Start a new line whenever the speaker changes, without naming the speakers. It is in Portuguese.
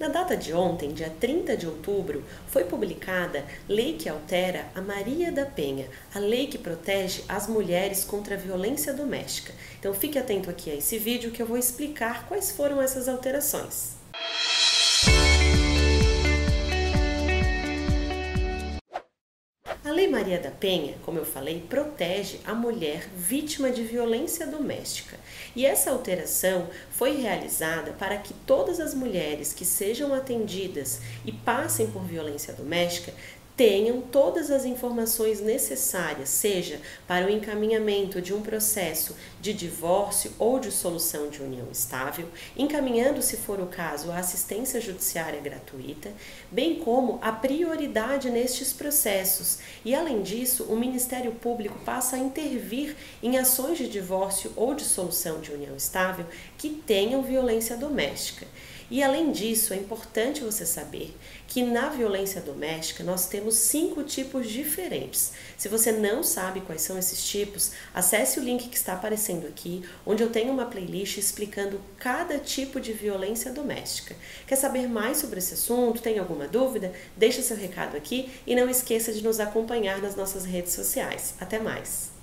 Na data de ontem, dia 30 de outubro, foi publicada Lei que altera a Maria da Penha, a lei que protege as mulheres contra a violência doméstica. Então fique atento aqui a esse vídeo que eu vou explicar quais foram essas alterações. A Lei Maria da Penha, como eu falei, protege a mulher vítima de violência doméstica. E essa alteração foi realizada para que todas as mulheres que sejam atendidas e passem por violência doméstica tenham todas as informações necessárias, seja para o encaminhamento de um processo de divórcio ou de solução de união estável, encaminhando, se for o caso, a assistência judiciária gratuita, bem como a prioridade nestes processos. E além disso, o Ministério Público passa a intervir em ações de divórcio ou de solução de união estável que tenham violência doméstica. E além disso, é importante você saber que na violência doméstica nós temos cinco tipos diferentes. Se você não sabe quais são esses tipos, acesse o link que está aparecendo aqui, onde eu tenho uma playlist explicando cada tipo de violência doméstica. Quer saber mais sobre esse assunto? Tem alguma dúvida? Deixe seu recado aqui e não esqueça de nos acompanhar nas nossas redes sociais. Até mais!